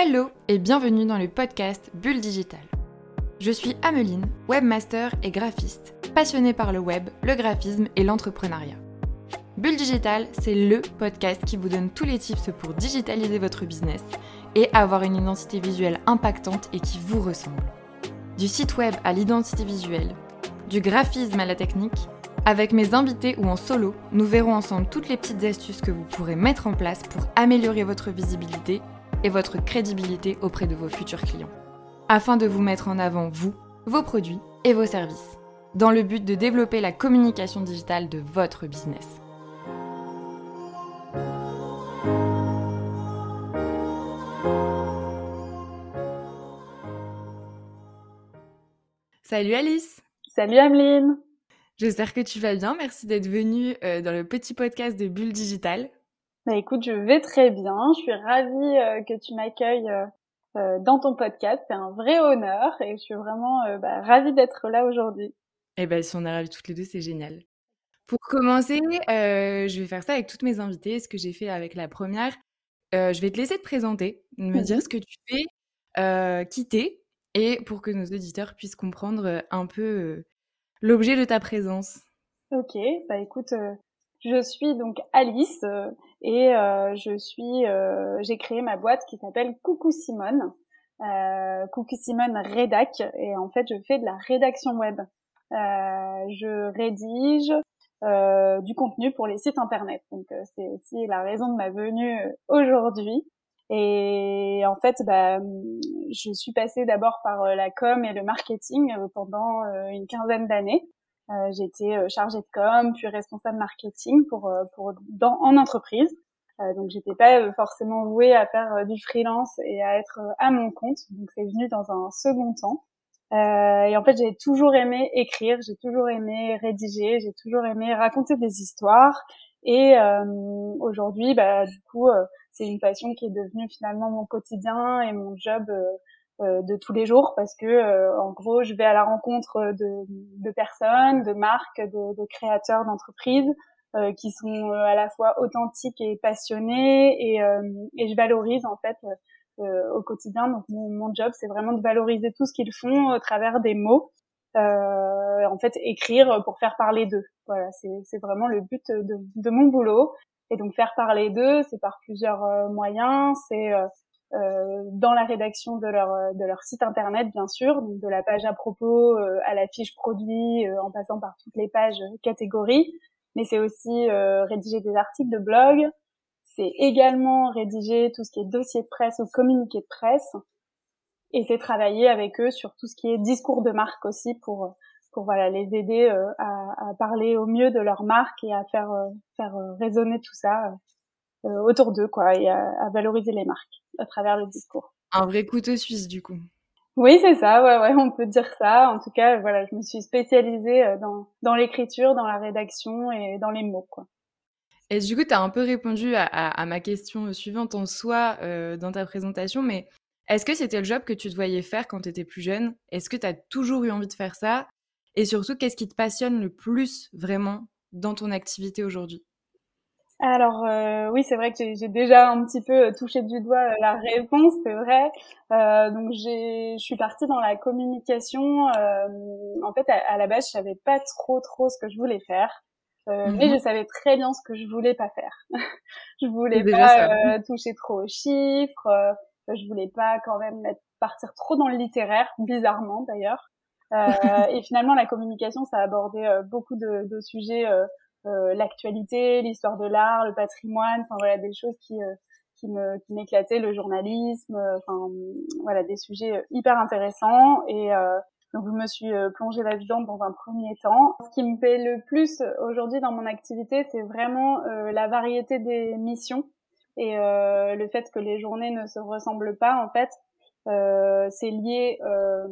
Hello et bienvenue dans le podcast Bulle Digital. Je suis Ameline, webmaster et graphiste, passionnée par le web, le graphisme et l'entrepreneuriat. Bulle Digital, c'est le podcast qui vous donne tous les tips pour digitaliser votre business et avoir une identité visuelle impactante et qui vous ressemble. Du site web à l'identité visuelle, du graphisme à la technique, avec mes invités ou en solo, nous verrons ensemble toutes les petites astuces que vous pourrez mettre en place pour améliorer votre visibilité et votre crédibilité auprès de vos futurs clients, afin de vous mettre en avant vous, vos produits et vos services, dans le but de développer la communication digitale de votre business. Salut Alice Salut Ameline J'espère que tu vas bien. Merci d'être venue euh, dans le petit podcast de Bulle Digital. Bah écoute, je vais très bien. Je suis ravie euh, que tu m'accueilles euh, dans ton podcast. C'est un vrai honneur et je suis vraiment bah, ravie d'être là aujourd'hui. Eh ben, si on est ravis toutes les deux, c'est génial. Pour commencer, je vais faire ça avec toutes mes invitées. Ce que j'ai fait avec la première, je vais te laisser te présenter, me dire ce que tu fais, quitter et pour que nos auditeurs puissent comprendre un peu l'objet de ta présence. Ok, bah écoute, je suis donc Alice et je suis, j'ai créé ma boîte qui s'appelle Coucou Simone, Coucou Simone Rédac et en fait je fais de la rédaction web. je rédige du contenu pour les sites internet, donc c'est aussi la raison de ma venue aujourd'hui. Et en fait, bah, je suis passée d'abord par euh, la com et le marketing euh, pendant euh, une quinzaine d'années. Euh, J'étais chargée de com, puis responsable marketing pour, pour dans, en entreprise. Euh, donc j'étais pas forcément vouée à faire du freelance et à être à mon compte. Donc c'est venu dans un second temps. et en fait j'ai toujours aimé écrire, j'ai toujours aimé rédiger, j'ai toujours aimé raconter des histoires. Et aujourd'hui, bah, du coup, c'est une passion qui est devenue finalement mon quotidien et mon job euh, euh, de tous les jours parce que euh, en gros je vais à la rencontre de, de personnes, de marques, de, de créateurs d'entreprises qui sont à la fois authentiques et passionnés et, et je valorise en fait au quotidien. Donc mon, mon job c'est vraiment de valoriser tout ce qu'ils font au travers des mots. en fait écrire pour faire parler d'eux. Voilà, c'est vraiment le but de, de mon boulot. Et donc faire parler d'eux, c'est par plusieurs euh, moyens. C'est euh, euh, dans la rédaction de leur de leur site internet, bien sûr, de la page à propos à la fiche produit, en passant par toutes les pages catégories. Mais c'est aussi rédiger des articles de blog. C'est également rédiger tout ce qui est dossier de presse ou communiqué de presse. Et c'est travailler avec eux sur tout ce qui est discours de marque aussi pour pour voilà les aider euh, à, à, parler au mieux de leur marque et à faire euh, faire euh, résonner tout ça autour d'eux quoi et à, à, valoriser les marques à travers le discours. Un vrai couteau suisse du coup. Oui, c'est ça, ouais, ouais, on peut dire ça. En tout cas, voilà, je me suis spécialisée dans, dans l'écriture, dans la rédaction et dans les mots, quoi. Et du coup, tu as un peu répondu à, à, à, ma question suivante en soi euh, dans ta présentation, mais est-ce que c'était le job que tu te voyais faire quand tu étais plus jeune? Est-ce que tu as toujours eu envie de faire ça? Et surtout, qu'est-ce qui te passionne le plus vraiment dans ton activité aujourd'hui? Alors euh, oui, c'est vrai que j'ai déjà un petit peu euh, touché du doigt euh, la réponse, c'est vrai. Euh, donc j'ai, je suis partie dans la communication. Euh, en fait, à, la base, je savais pas trop trop ce que je voulais faire, euh, mais mhm. je savais très bien ce que je voulais pas faire. je voulais pas toucher trop aux chiffres. je voulais pas quand même partir trop dans le littéraire, bizarrement d'ailleurs. Euh, et finalement, la communication, ça a abordé euh, beaucoup de, de sujets, l'actualité, l'histoire de l'art, le patrimoine, enfin voilà, des choses qui qui me qui m'éclataient, le journalisme, enfin voilà, des sujets hyper intéressants. Et donc je me suis plongée là-dedans dans un premier temps. Ce qui me plaît le plus aujourd'hui dans mon activité, c'est vraiment la variété des missions et le fait que les journées ne se ressemblent pas en fait. Euh, c'est lié euh,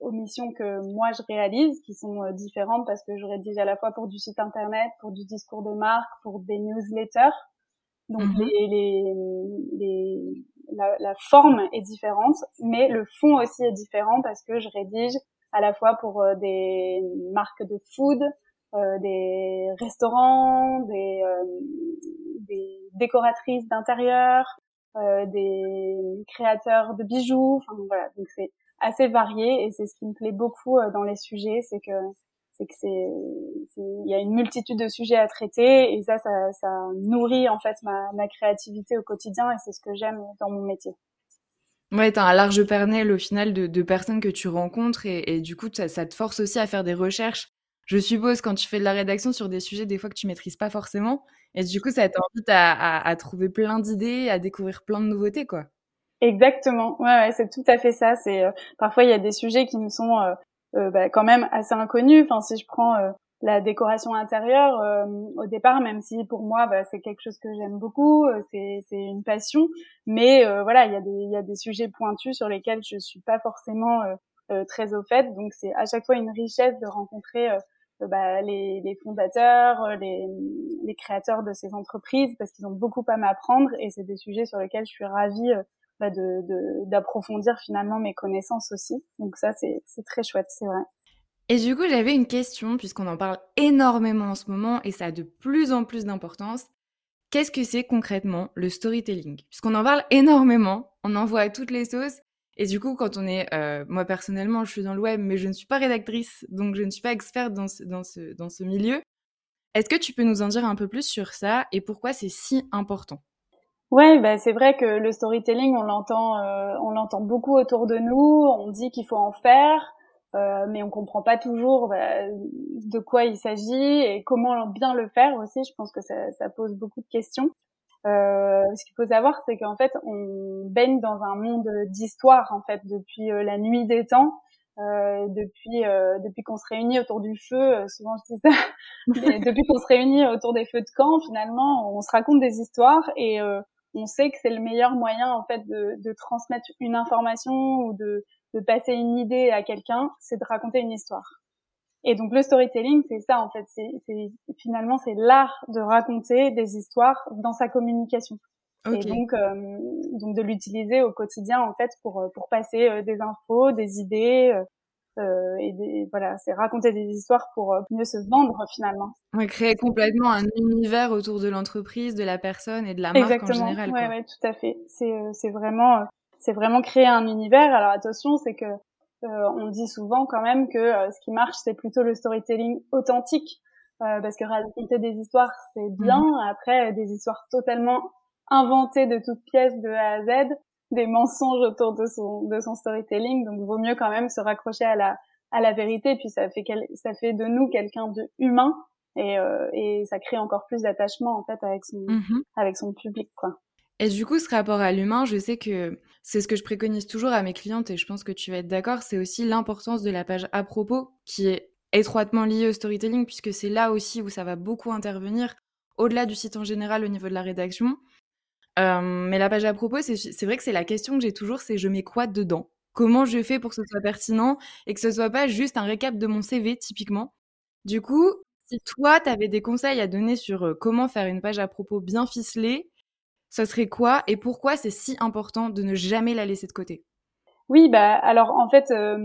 aux missions que moi je réalise, qui sont euh, différentes parce que je rédige à la fois pour du site internet, pour du discours de marque, pour des newsletters. Donc mhm. les, les, les la, la, forme est différente, mais le fond aussi est différent parce que je rédige à la fois pour euh, des marques de food, euh, des restaurants, des, euh, des décoratrices d'intérieur, des créateurs de bijoux. Enfin voilà, donc c'est assez varié et c'est ce qui me plaît beaucoup dans les sujets, c'est que c'est que c'est il y a une multitude de sujets à traiter et ça ça, ça nourrit en fait ma, ma créativité au quotidien et c'est ce que j'aime dans mon métier. Ouais, t'as un large panel au final de, de personnes que tu rencontres et, et du coup ça, ça, te force aussi à faire des recherches. Je suppose quand tu fais de la rédaction sur des sujets des fois que tu maîtrises pas forcément et du coup ça t'invite à, à, à trouver plein d'idées, à découvrir plein de nouveautés quoi. Exactement, ouais, ouais c'est tout à fait ça. C'est euh, parfois il y a des sujets qui me sont euh, euh, bah, quand même assez inconnu. Enfin, si je prends euh, la décoration intérieure, euh, au départ, même si pour moi bah, c'est quelque chose que j'aime beaucoup, c'est c'est une passion, mais voilà, il y a des il y a des sujets pointus sur lesquels je suis pas forcément très au fait. Donc c'est à chaque fois une richesse de rencontrer bah, les, les, fondateurs, les, les, créateurs de ces entreprises, parce qu'ils ont beaucoup à m'apprendre et c'est des sujets sur lesquels je suis ravie bah, d'approfondir de, finalement mes connaissances aussi. Donc ça, c'est très chouette, c'est vrai. Et du coup, j'avais une question, puisqu'on en parle énormément en ce moment et ça a de plus en plus d'importance. Qu'est-ce que c'est concrètement le storytelling? Puisqu'on en parle énormément, on en voit à toutes les sauces. Et du coup, quand on est, euh, moi personnellement, je suis dans le web, mais je ne suis pas rédactrice, donc je ne suis pas experte dans ce, dans ce, dans ce milieu. Est-ce que tu peux nous en dire un peu plus sur ça et pourquoi c'est si important? Ouais, bah, c'est vrai que le storytelling, on l'entend, euh, on l'entend beaucoup autour de nous. On dit qu'il faut en faire, euh, mais on comprend pas toujours bah, de quoi il s'agit et comment bien le faire aussi. Je pense que ça, ça pose beaucoup de questions. Euh, ce qu'il faut savoir, c'est qu'en fait, on baigne dans un monde d'histoire en fait depuis euh, la nuit des temps. Euh, depuis euh, depuis qu'on se réunit autour du feu, euh, souvent je dis ça, depuis qu'on se réunit autour des feux de camp, finalement, on se raconte des histoires et on sait que c'est le meilleur moyen en fait de, de transmettre une information ou de, de passer une idée à quelqu'un, c'est de raconter une histoire. Et donc le storytelling, c'est ça en fait, c'est finalement c'est l'art de raconter des histoires dans sa communication. Et donc euh, donc de l'utiliser au quotidien en fait pour pour passer euh, des infos, des idées, euh, euh, et voilà, c'est raconter des histoires pour euh, mieux se vendre finalement. Ouais, créer complètement un univers autour de l'entreprise, de la personne et de la marque en général. Ouais, ouais, tout à fait. C'est euh, c'est vraiment c'est vraiment créer un univers. Alors attention, c'est que on dit souvent quand même que ce qui marche c'est plutôt le storytelling authentique parce que raconter des histoires c'est bien. Mhm. Après des histoires totalement inventées de toutes pièces de A à Z, des mensonges autour de son de son storytelling donc vaut mieux quand même se raccrocher à la à la vérité puis ça fait ça fait de nous quelqu'un de humain et euh, et ça crée encore plus d'attachement en fait avec son mmh avec son public quoi. Et du coup, ce rapport à l'humain, je sais que c'est ce que je préconise toujours à mes clientes et je pense que tu vas être d'accord, c'est aussi l'importance de la page à propos qui est étroitement liée au storytelling puisque c'est là aussi où ça va beaucoup intervenir au-delà du site en général au niveau de la rédaction. Euh, mais la page à propos, c'est vrai que c'est la question que j'ai toujours, c'est je mets quoi dedans? Comment je fais pour que ce soit pertinent et que ce soit pas juste un récap de mon CV typiquement? Du coup, si toi, tu avais des conseils à donner sur euh, comment faire une page à propos bien ficelée, ce serait quoi et pourquoi c'est si important de ne jamais la laisser de côté? Oui, bah alors en fait, euh,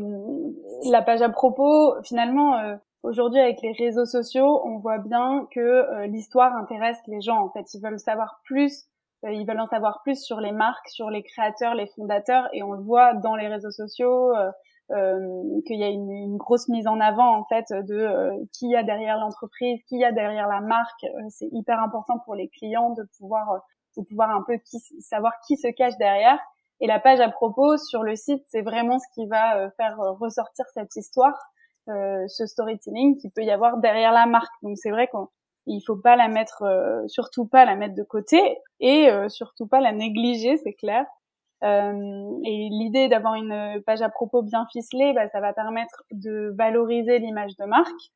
la page à propos, finalement, aujourd'hui avec les réseaux sociaux, on voit bien que l'histoire intéresse les gens. En fait, ils veulent savoir plus ils veulent en savoir plus sur les marques, sur les créateurs, les fondateurs, et on le voit dans les réseaux sociaux. Euh, euh, qu'il y a une, une, grosse mise en avant en fait de euh, qui y a derrière l'entreprise, qui y a derrière la marque. c'est hyper important pour les clients de pouvoir de pouvoir un peu qui, savoir qui se cache derrière. Et la page à propos sur le site, c'est vraiment ce qui va faire ressortir cette histoire, ce storytelling qui peut y avoir derrière la marque. Donc c'est vrai qu'on il faut pas la mettre, euh, surtout pas la mettre de côté et euh, surtout pas la négliger, c'est clair. Euh, et l'idée d'avoir une page à propos bien ficelée, bah, ça va permettre de valoriser l'image de marque.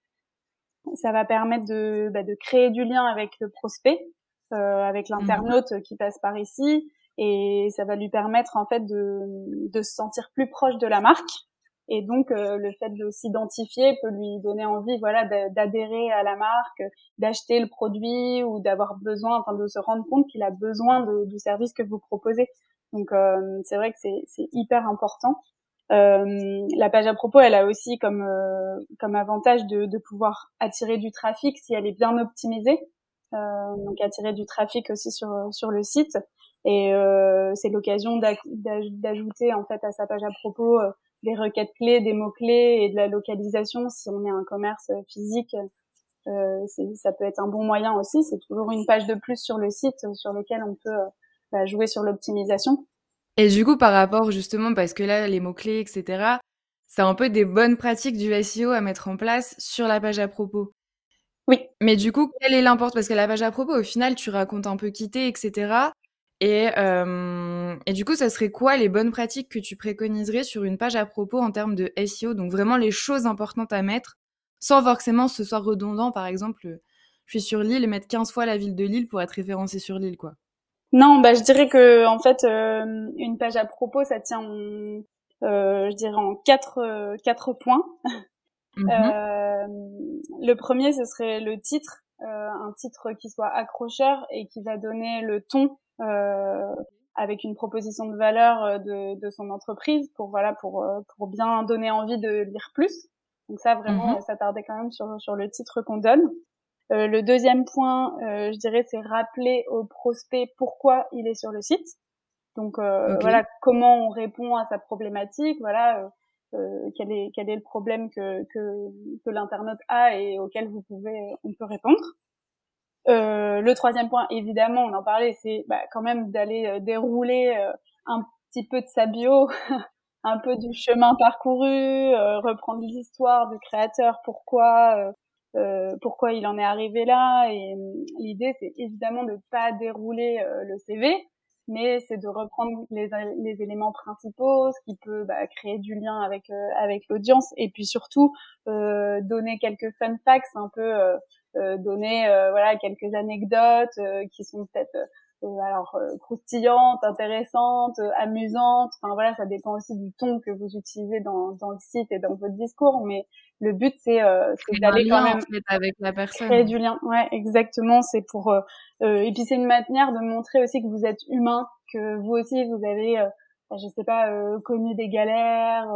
Ça va permettre de, bah, de créer du lien avec le prospect, avec mhm. l'internaute qui passe par ici, et ça va lui permettre en fait de, de se sentir plus proche de la marque et donc euh, le fait de s'identifier peut lui donner envie, voilà, d'adhérer à la marque, d'acheter le produit ou d'avoir besoin, enfin de se rendre compte qu'il a besoin du service que vous proposez. Donc euh, c'est vrai que c'est hyper important. Euh, la page à propos, elle a aussi comme euh, comme avantage de, de, pouvoir attirer du trafic si elle est bien optimisée. donc attirer du trafic aussi sur sur le site Et c'est l'occasion d'ajouter en fait à sa page à propos des requêtes clés, des mots clés et de la localisation si on est un commerce physique. ça peut être un bon moyen aussi. C'est toujours une page de plus sur le site sur lequel on peut bah, jouer sur l'optimisation. Et du coup, par rapport justement, parce que là, les mots-clés, etc., c'est un peu des bonnes pratiques du SEO à mettre en place sur la page à propos. Oui. Mais du coup, quelle est l'importance? Parce que la page à propos, au final, tu racontes un peu quitter, etc. Et, euh, et du coup, ça serait quoi les bonnes pratiques que tu préconiserais sur une page à propos en termes de SEO Donc vraiment les choses importantes à mettre, sans forcément ce soit redondant. Par exemple, je suis sur Lille et mettre 15 fois la ville de Lille pour être référencé sur Lille, quoi. Non, bah je dirais que en fait, euh, une page à propos, ça tient euh, je dirais en quatre, euh, quatre points. Mhm. Euh, le premier, ce serait le titre, un titre qui soit accrocheur et qui va donner le ton avec une proposition de valeur de, de son entreprise pour voilà pour pour bien donner envie de lire plus. Donc ça vraiment, ça tardait quand même sur sur le titre qu'on donne. Euh, le deuxième point, euh, je dirais, c'est rappeler au prospect pourquoi il est sur le site. Donc euh, voilà comment on répond à sa problématique, voilà euh, euh, quel est quel est le problème que que, que l'internaute a et auquel vous pouvez on peut répondre. Euh, le troisième point, évidemment, on en parlait, c'est bah, quand même d'aller dérouler un petit peu de sa bio, un peu du chemin parcouru, reprendre l'histoire du créateur, pourquoi pourquoi il en est arrivé là. Et l'idée, c'est évidemment de pas dérouler le CV, mais c'est de reprendre les, les, éléments principaux, ce qui peut bah, créer du lien avec euh, avec l'audience, et puis surtout euh, donner quelques fun facts, un peu euh, euh donner euh, voilà quelques anecdotes qui sont peut-être alors croustillantes, intéressantes, amusantes. Enfin voilà, ça dépend aussi du ton que vous utilisez dans dans le site et dans votre discours, mais le but c'est d'aller quand même avec la personne. créer du lien. Ouais exactement. C'est pour euh, et puis c'est une manière de montrer aussi que vous êtes humain, que vous aussi vous avez, euh, je sais pas, euh, connu des galères,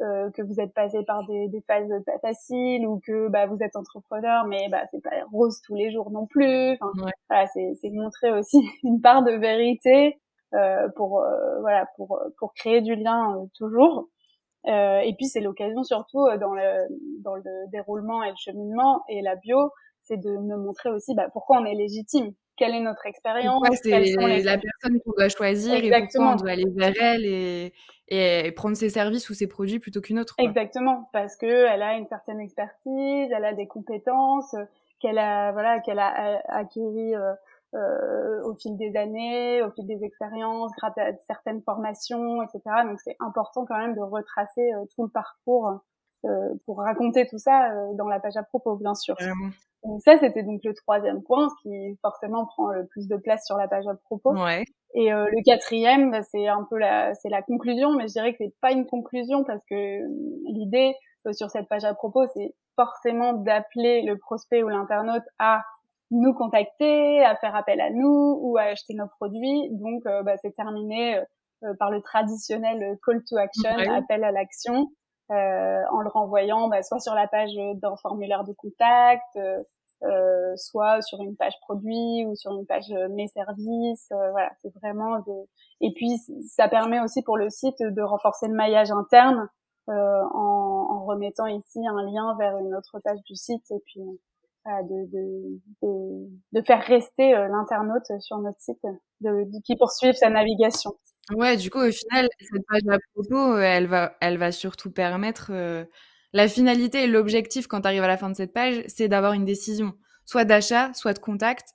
euh, que vous êtes passé par des, des phases pas faciles ou que bah, vous êtes entrepreneur, mais bah c'est pas rose tous les jours non plus. Enfin, voilà, c'est montrer aussi une part de vérité pour voilà pour pour créer du lien toujours. et puis c'est l'occasion surtout dans le dans le déroulement et le cheminement et la bio c'est de me montrer aussi bah, pourquoi on est légitime, quelle est notre expérience. c'est la personne qu'on doit choisir et pourquoi on doit aller vers elle et, et prendre ses services ou ses produits plutôt qu'une autre. Exactement, parce que elle a une certaine expertise, elle a des compétences qu'elle a voilà qu'elle a acquis euh, euh, au fil des années, au fil des expériences, grâce à certaines formations, etc. Donc c'est important quand même de retracer euh, tout le parcours pour raconter tout ça dans la page à propos, bien sûr. Donc ça, c'était donc le troisième point, ce qui forcément prend le plus de place sur la page à propos. Ouais. Et euh, le quatrième, bah, c'est un peu la, c'est la conclusion, mais je dirais que c'est pas une conclusion parce que l'idée sur cette page à propos, c'est forcément d'appeler le prospect ou l'internaute à nous contacter, à faire appel à nous ou à acheter nos produits. Donc, bah, c'est terminé par le traditionnel call to action, appel à l'action. Euh, en le renvoyant bah, soit sur la page d'un formulaire de contact, euh, euh, soit sur une page produit ou sur une page mes services. voilà, c'est vraiment de... Et puis ça permet aussi pour le site de renforcer le maillage interne en, en, remettant ici un lien vers une autre page du site et puis de, faire rester l'internaute sur notre site, de, qui poursuivre sa navigation. Ouais, du coup, au final, cette page à propos, elle va, elle va surtout permettre la finalité et l'objectif quand tu arrives à la fin de cette page, c'est d'avoir une décision, soit d'achat, soit de contact,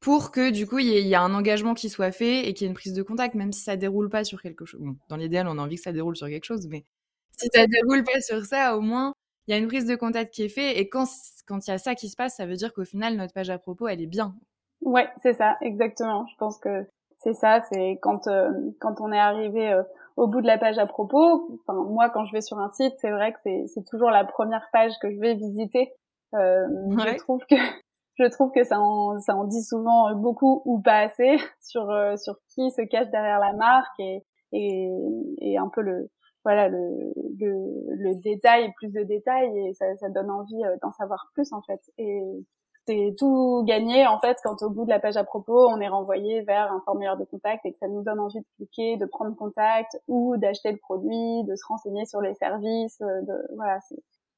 pour que du coup il y, ait un engagement qui soit fait et qu'il y ait une prise de contact, même si ça déroule pas sur quelque chose. Dans l'idéal, on a envie que ça déroule sur quelque chose, mais si ça déroule pas sur ça, au moins il y a une prise de contact qui est faite et quand quand il y a ça qui se passe, ça veut dire qu'au final notre page à propos, elle est bien. Ouais, c'est ça, exactement. Je pense que c'est ça, c'est quand euh, quand on est arrivé euh, au bout de la page à propos. Enfin, moi, quand je vais sur un site, c'est vrai que c'est c'est toujours la première page que je vais visiter. Euh, Je trouve que je trouve que ça en ça en dit souvent beaucoup ou pas assez sur euh, sur qui se cache derrière la marque et et, et un peu le voilà le, le, le détail plus de détails et ça, ça donne envie d'en savoir plus en fait et c'est tout gagné en fait quand au bout de la page à propos on est renvoyé vers un formulaire de contact et que ça nous donne envie de cliquer, de prendre contact ou d'acheter le produit, de se renseigner sur les services, euh, de voilà,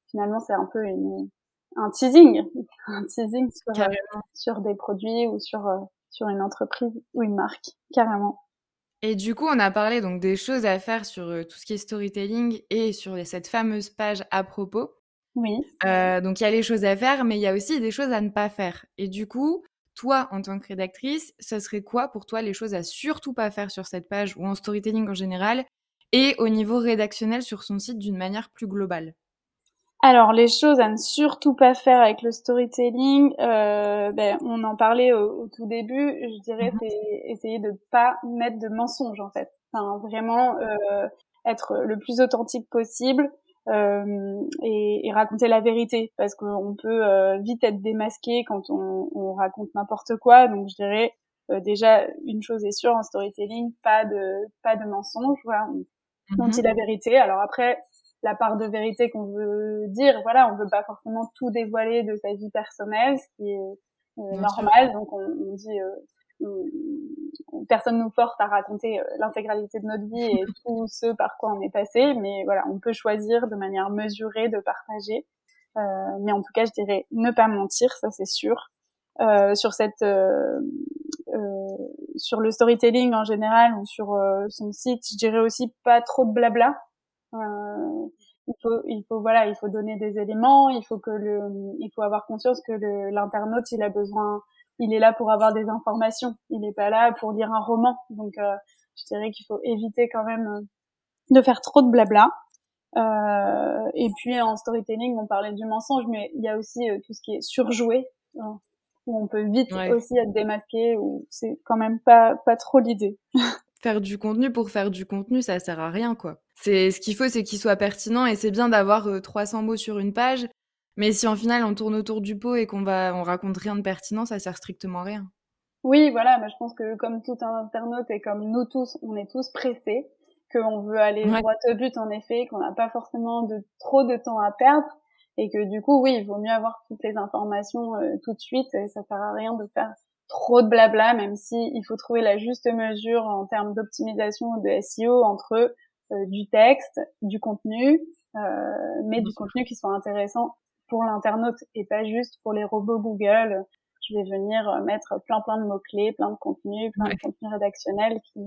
finalement c'est un peu une, un teasing, un teasing sur, sur des produits ou sur euh, sur une entreprise ou une marque carrément. Et du coup, on a parlé donc des choses à faire sur euh, tout ce qui est storytelling et sur cette fameuse page à propos. Oui. Euh, donc il y a les choses à faire, mais il y a aussi des choses à ne pas faire. Et du coup, toi, en tant que rédactrice, ce serait quoi pour toi les choses à surtout pas faire sur cette page ou en storytelling en général et au niveau rédactionnel sur son site d'une manière plus globale? Alors les choses à ne surtout pas faire avec le storytelling, euh, ben, on en parlait au, tout début, je dirais mhm. c'est essayer de pas mettre de mensonges en fait. Enfin vraiment euh, être le plus authentique possible, euh, et, et, raconter la vérité parce qu'on peut euh, vite être démasqué quand on, on raconte n'importe quoi. Donc je dirais euh, déjà une chose est sûre en storytelling pas de pas de mensonge voilà on, dit mhm. la vérité. Alors après la part de vérité qu'on veut dire voilà on veut pas forcément tout dévoiler de sa vie personnelle ce qui est normal. Donc on, on dit personne nous force à raconter euh, l'intégralité de notre vie et tout ce par quoi on est passé, mais voilà, on peut choisir de manière mesurée de partager. Euh, mais en tout cas, je dirais ne pas mentir, ça c'est sûr. Euh, sur cette, euh, euh sur le storytelling en général ou sur son site, je dirais aussi pas trop de blabla. il faut, il faut voilà, il faut donner des éléments, il faut que le, il faut avoir conscience que l'internaute il a besoin il est là pour avoir des informations. Il n'est pas là pour lire un roman. Donc, euh, je dirais qu'il faut éviter quand même euh, de faire trop de blabla. Euh, et puis en storytelling, on parlait du mensonge, mais il y a aussi tout ce qui est surjoué, hein, où on peut vite aussi être démasqué, ou c'est quand même pas pas trop l'idée. faire du contenu pour faire du contenu, ça sert à rien, quoi. C'est ce qu'il faut, c'est qu'il soit pertinent, et c'est bien d'avoir 300 mots sur une page, mais si en final on tourne autour du pot et qu'on va on raconte rien de pertinent, ça sert strictement à rien. Oui, voilà, mais je pense que comme tout un internaute et comme nous tous, on est tous pressés, qu'on veut aller droit au but en effet, qu'on n'a pas forcément de trop de temps à perdre et que du coup, oui, il vaut mieux avoir toutes les informations euh, tout de suite et ça sert à rien de faire trop de blabla, même si il faut trouver la juste mesure en termes d'optimisation de SEO entre euh, du texte, du contenu, euh, mais du contenu qui soit intéressant pour l'internaute et pas juste pour les robots Google. Je vais venir euh, mettre plein plein de mots-clés, plein de contenus, plein de contenus rédactionnels qui,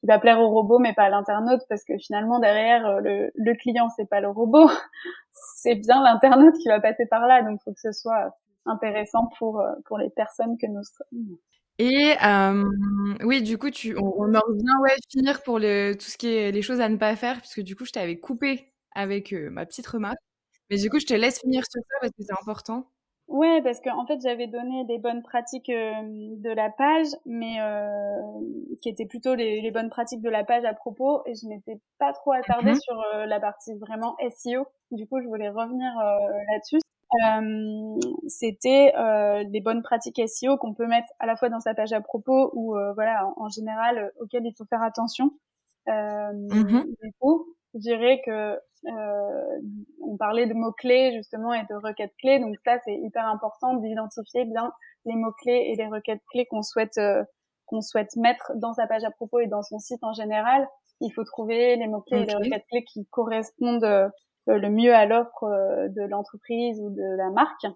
qui va plaire au robot mais pas à l'internaute parce que finalement derrière euh, le, le client c'est pas le robot, c'est bien l'internaute qui va passer par là donc il faut que ce soit intéressant pour euh, pour les personnes que nous sommes. Et euh, oui, du coup, tu, on, on en revient ouais finir pour le, tout ce qui est les choses à ne pas faire puisque du coup je t'avais coupé avec ma petite remarque. Mais du coup, je te laisse finir sur ça parce que c'est important. Ouais, parce qu'en en fait, j'avais donné des bonnes pratiques euh, de la page, mais euh, qui étaient plutôt les, les, bonnes pratiques de la page à propos, et je m'étais pas trop attardée mhm. sur euh, la partie vraiment SEO. Du coup, je voulais revenir euh, là-dessus. C'était les bonnes pratiques SEO qu'on peut mettre à la fois dans sa page à propos ou voilà en, général auxquelles il faut faire attention. Mhm. Du coup, je dirais que on parlait de mots-clés justement et de requêtes clés, donc ça c'est hyper important d'identifier bien les mots-clés et les requêtes clés qu'on souhaite euh, qu'on souhaite mettre dans sa page à propos et dans son site en général. Il faut trouver les mots-clés et les requêtes clés qui correspondent euh, le mieux à l'offre de l'entreprise ou de la marque.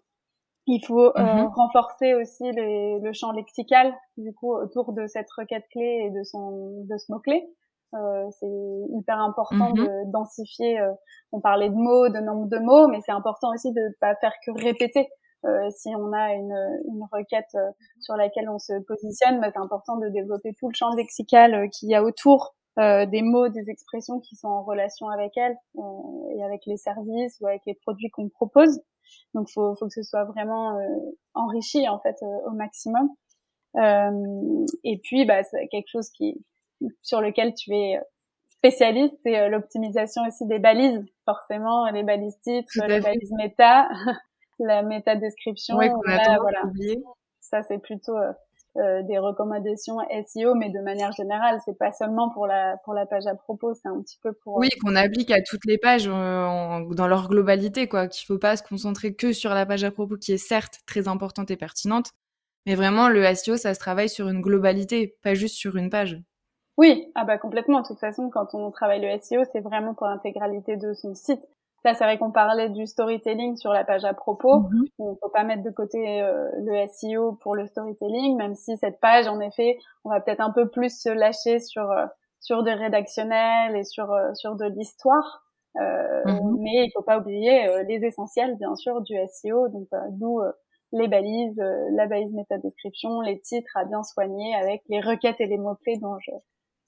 Il faut mm-hmm. renforcer aussi les, le champ lexical du coup autour de cette requête clé et de son de ce mot clé. Euh, c'est hyper important mhm. de densifier. Euh, on parlait de mots, de nombre de mots, mais c'est important aussi de pas faire que répéter. Euh, si on a une, une requête sur laquelle on se positionne, bah, c'est important de développer tout le champ lexical qu'il y a autour des mots, des expressions qui sont en relation avec elle et avec les services ou avec les produits qu'on propose. Donc, faut, faut que ce soit vraiment enrichi en fait au maximum. et puis, bah, c'est quelque chose qui sur lequel tu es euh, spécialiste, c'est euh, l'optimisation aussi des balises. Forcément, les balises titres, les balises méta, la méta description. voilà. Ça, c'est plutôt euh, euh, des recommandations SEO, mais de manière générale, c'est pas seulement pour la pour la page à propos, c'est un petit peu pour oui qu'on applique à toutes les pages dans leur globalité, quoi. Qu'il faut pas se concentrer que sur la page à propos, qui est certes très importante et pertinente, mais vraiment le SEO, ça se travaille sur une globalité, pas juste sur une page. Oui, ah bah complètement. De toute façon, quand on travaille le SEO, c'est vraiment pour l'intégralité de son site. Là, c'est vrai qu'on parlait du storytelling sur la page à propos. Mhm. On ne faut pas mettre de côté euh, le SEO pour le storytelling, même si cette page, en effet, on va peut-être un peu plus se lâcher sur euh, sur des rédactionnels et sur euh, sur de l'histoire. Mhm. Mais il faut pas oublier les essentiels, bien sûr, du SEO. Donc, d'où les balises, la balise métadescription, les titres à bien soigner avec les requêtes et les mots-clés dont je,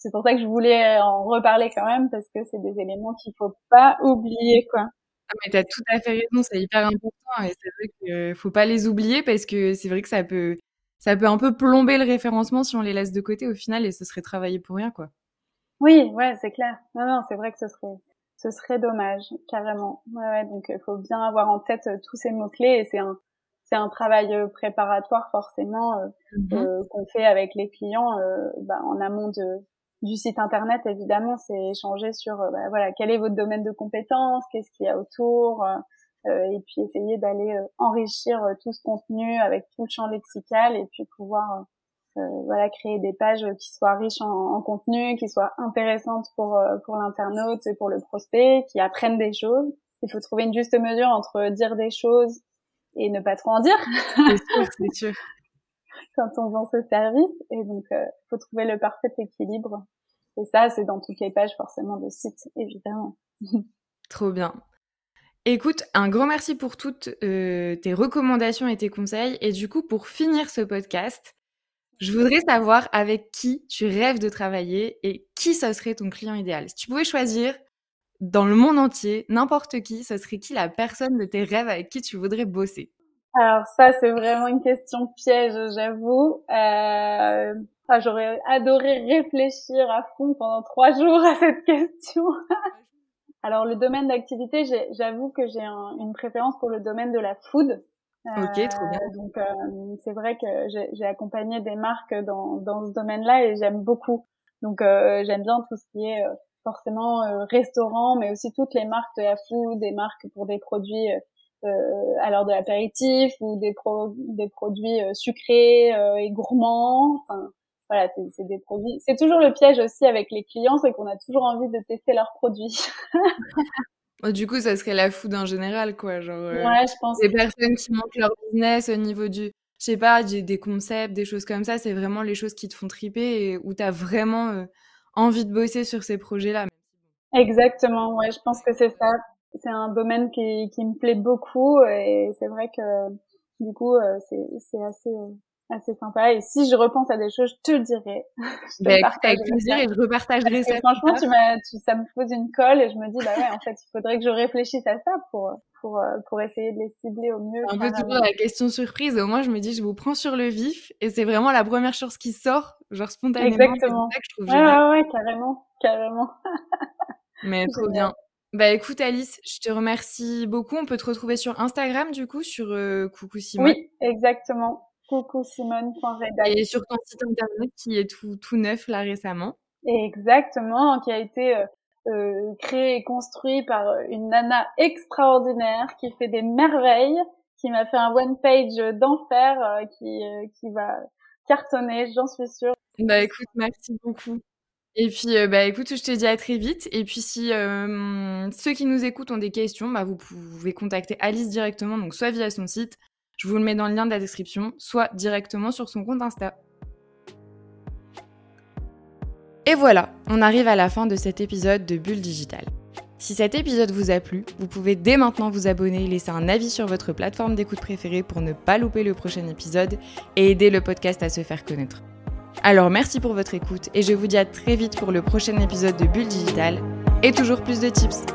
c'est pour ça que je voulais en reparler quand même parce que c'est des éléments qu'il faut pas oublier quoi. Ah, mais t'as tout à fait raison, c'est hyper important et c'est vrai qu'il faut pas les oublier parce que c'est vrai que ça peut ça peut un peu plomber le référencement si on les laisse de côté au final et ce serait travailler pour rien quoi. Oui, ouais, c'est clair. Non, non, c'est vrai que ce serait ce serait dommage carrément. Ouais, ouais donc il faut bien avoir en tête euh, tous ces mots clés et c'est un c'est un travail euh, préparatoire forcément euh, mmh qu'on fait avec les clients bah, en amont de du site internet, évidemment, c'est échanger sur euh, bah, voilà quel est votre domaine de compétences, qu'est-ce qu'il y a autour, euh, euh et puis essayer d'aller euh, enrichir tout ce contenu avec tout le champ lexical et puis pouvoir voilà créer des pages qui soient riches en, en contenu, qui soient intéressantes pour pour l'internaute et pour le prospect, qui apprennent des choses. Il faut trouver une juste mesure entre dire des choses et ne pas trop en dire. C'est sûr, c'est sûr. Quand on vend ce service. Et donc, euh, faut trouver le parfait équilibre. Et ça, c'est dans toutes les pages forcément de site, évidemment. Trop bien. Écoute, un grand merci pour toutes euh, tes recommandations et tes conseils. Et du coup, pour finir ce podcast, je voudrais savoir avec qui tu rêves de travailler et qui ce serait ton client idéal. Si tu pouvais choisir dans le monde entier n'importe qui, ce serait qui la personne de tes rêves avec qui tu voudrais bosser? Alors ça, c'est vraiment une question piège, j'avoue. Euh, J'aurais adoré réfléchir à fond pendant trois jours à cette question. Alors le domaine d'activité, j'avoue que j'ai une préférence pour le domaine de la food. Ok, trop bien. Euh, donc euh, c'est vrai que j'ai accompagné des marques dans, dans ce domaine-là et j'aime beaucoup. Donc euh, j'aime bien tout ce qui est euh, forcément restaurant, mais aussi toutes les marques de la food, des marques pour des produits euh, à l'heure de l'apéritif ou des, pro des produits euh, sucrés euh, et gourmands. Enfin, voilà, c'est des produits. C'est toujours le piège aussi avec les clients, c'est qu'on a toujours envie de tester leurs produits. du coup, ça serait la food en général, quoi. Genre, ouais, je pense. Des personnes qui montent leur business au niveau du, je sais pas, des, concepts, des choses comme ça, c'est vraiment les choses qui te font triper et où tu as vraiment envie de bosser sur ces projets-là. Exactement, ouais, je pense que c'est ça c'est un domaine qui, qui me plaît beaucoup et c'est vrai que du coup euh, c'est c'est assez assez sympa. Et si je repense à des choses je te le dirai. Je bah, avec plaisir et je repartagerai ça franchement tu m'as ça me pose une colle et je me dis bah ouais en fait il faudrait que je réfléchisse à ça pour pour euh, pour essayer de les cibler au mieux un peu toujours la question surprise. Au moins je me dis je vous prends sur le vif et c'est vraiment la première chose qui sort genre spontanément. Exactement. ça que je trouve ouais, ouais, ouais carrément carrément. Mais trop bien bah écoute Alice, je te remercie beaucoup. On peut te retrouver sur Instagram du coup, sur euh, Coucou Simone. Oui, exactement. Coucou Et sur ton site internet qui est tout, tout neuf là récemment. Exactement, qui a été euh, euh, créé et construit par une nana extraordinaire qui fait des merveilles, qui m'a fait un one page d'enfer qui, qui va cartonner, j'en suis sûre. Bah écoute, merci beaucoup. Et puis, euh, bah, écoute, je te dis à très vite. Et puis, si euh, ceux qui nous écoutent ont des questions, bah, vous pouvez contacter Alice directement, donc soit via son site, je vous le mets dans le lien de la description, soit directement sur son compte Insta. Et voilà, on arrive à la fin de cet épisode de Bulle Digital. Si cet épisode vous a plu, vous pouvez dès maintenant vous abonner, laisser un avis sur votre plateforme d'écoute préférée pour ne pas louper le prochain épisode et aider le podcast à se faire connaître. Alors merci pour votre écoute et je vous dis à très vite pour le prochain épisode de Bulle Digital et toujours plus de tips.